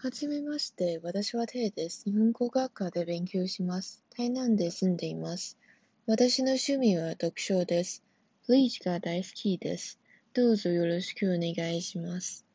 はじめまして、私はテイです。日本語学科で勉強します。台南で住んでいます。私の趣味は読書です。ブリーチが大好きです。どうぞよろしくお願いします。